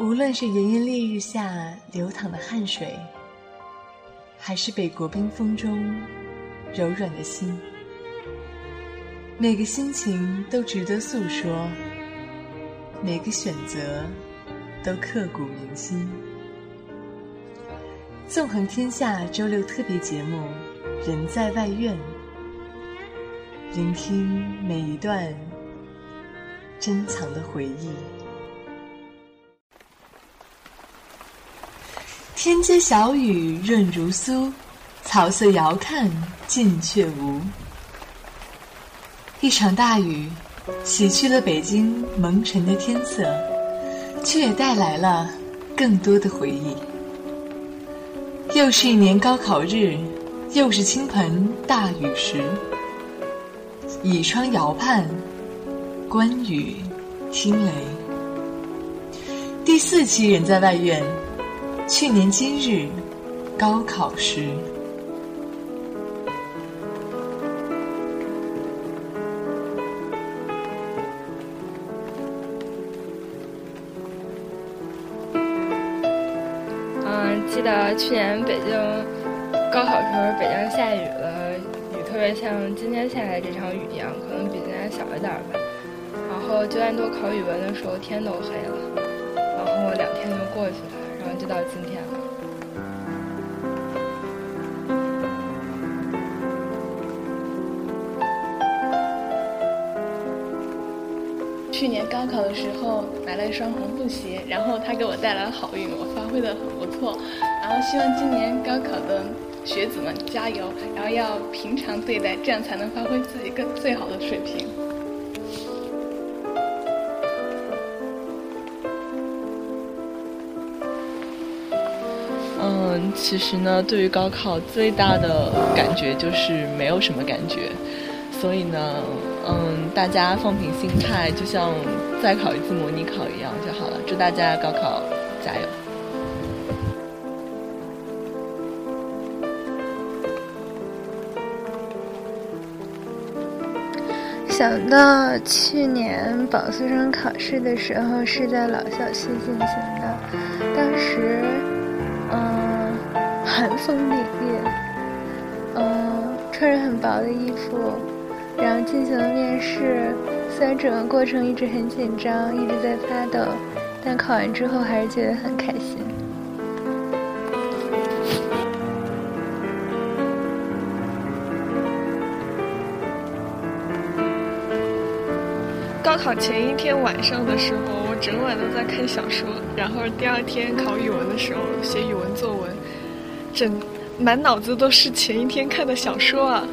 无论是炎炎烈日下流淌的汗水，还是北国冰封中柔软的心，每个心情都值得诉说，每个选择都刻骨铭心。纵横天下周六特别节目《人在外院》，聆听每一段珍藏的回忆。天街小雨润如酥，草色遥看近却无。一场大雨，洗去了北京蒙尘的天色，却也带来了更多的回忆。又是一年高考日，又是倾盆大雨时，倚窗遥盼，观雨听雷。第四期人在外院。去年今日，高考时。嗯，记得去年北京高考时候，北京下雨了，雨特别像今天下来这场雨一样，可能比今天小一点吧。然后九点多考语文的时候，天都黑了，然后两天。就到今天了。去年高考的时候买了一双红布鞋，然后它给我带来了好运，我发挥的很不错。然后希望今年高考的学子们加油，然后要平常对待，这样才能发挥自己更最好的水平。嗯，其实呢，对于高考最大的感觉就是没有什么感觉，所以呢，嗯，大家放平心态，就像再考一次模拟考一样就好了。祝大家高考加油！想到去年保送生考试的时候是在老校区进行的，当时。寒风凛冽，嗯，穿着很薄的衣服，然后进行了面试。虽然整个过程一直很紧张，一直在发抖，但考完之后还是觉得很开心。高考前一天晚上的时候，我整晚都在看小说，然后第二天考语文的时候写语文作文，整满脑子都是前一天看的小说啊。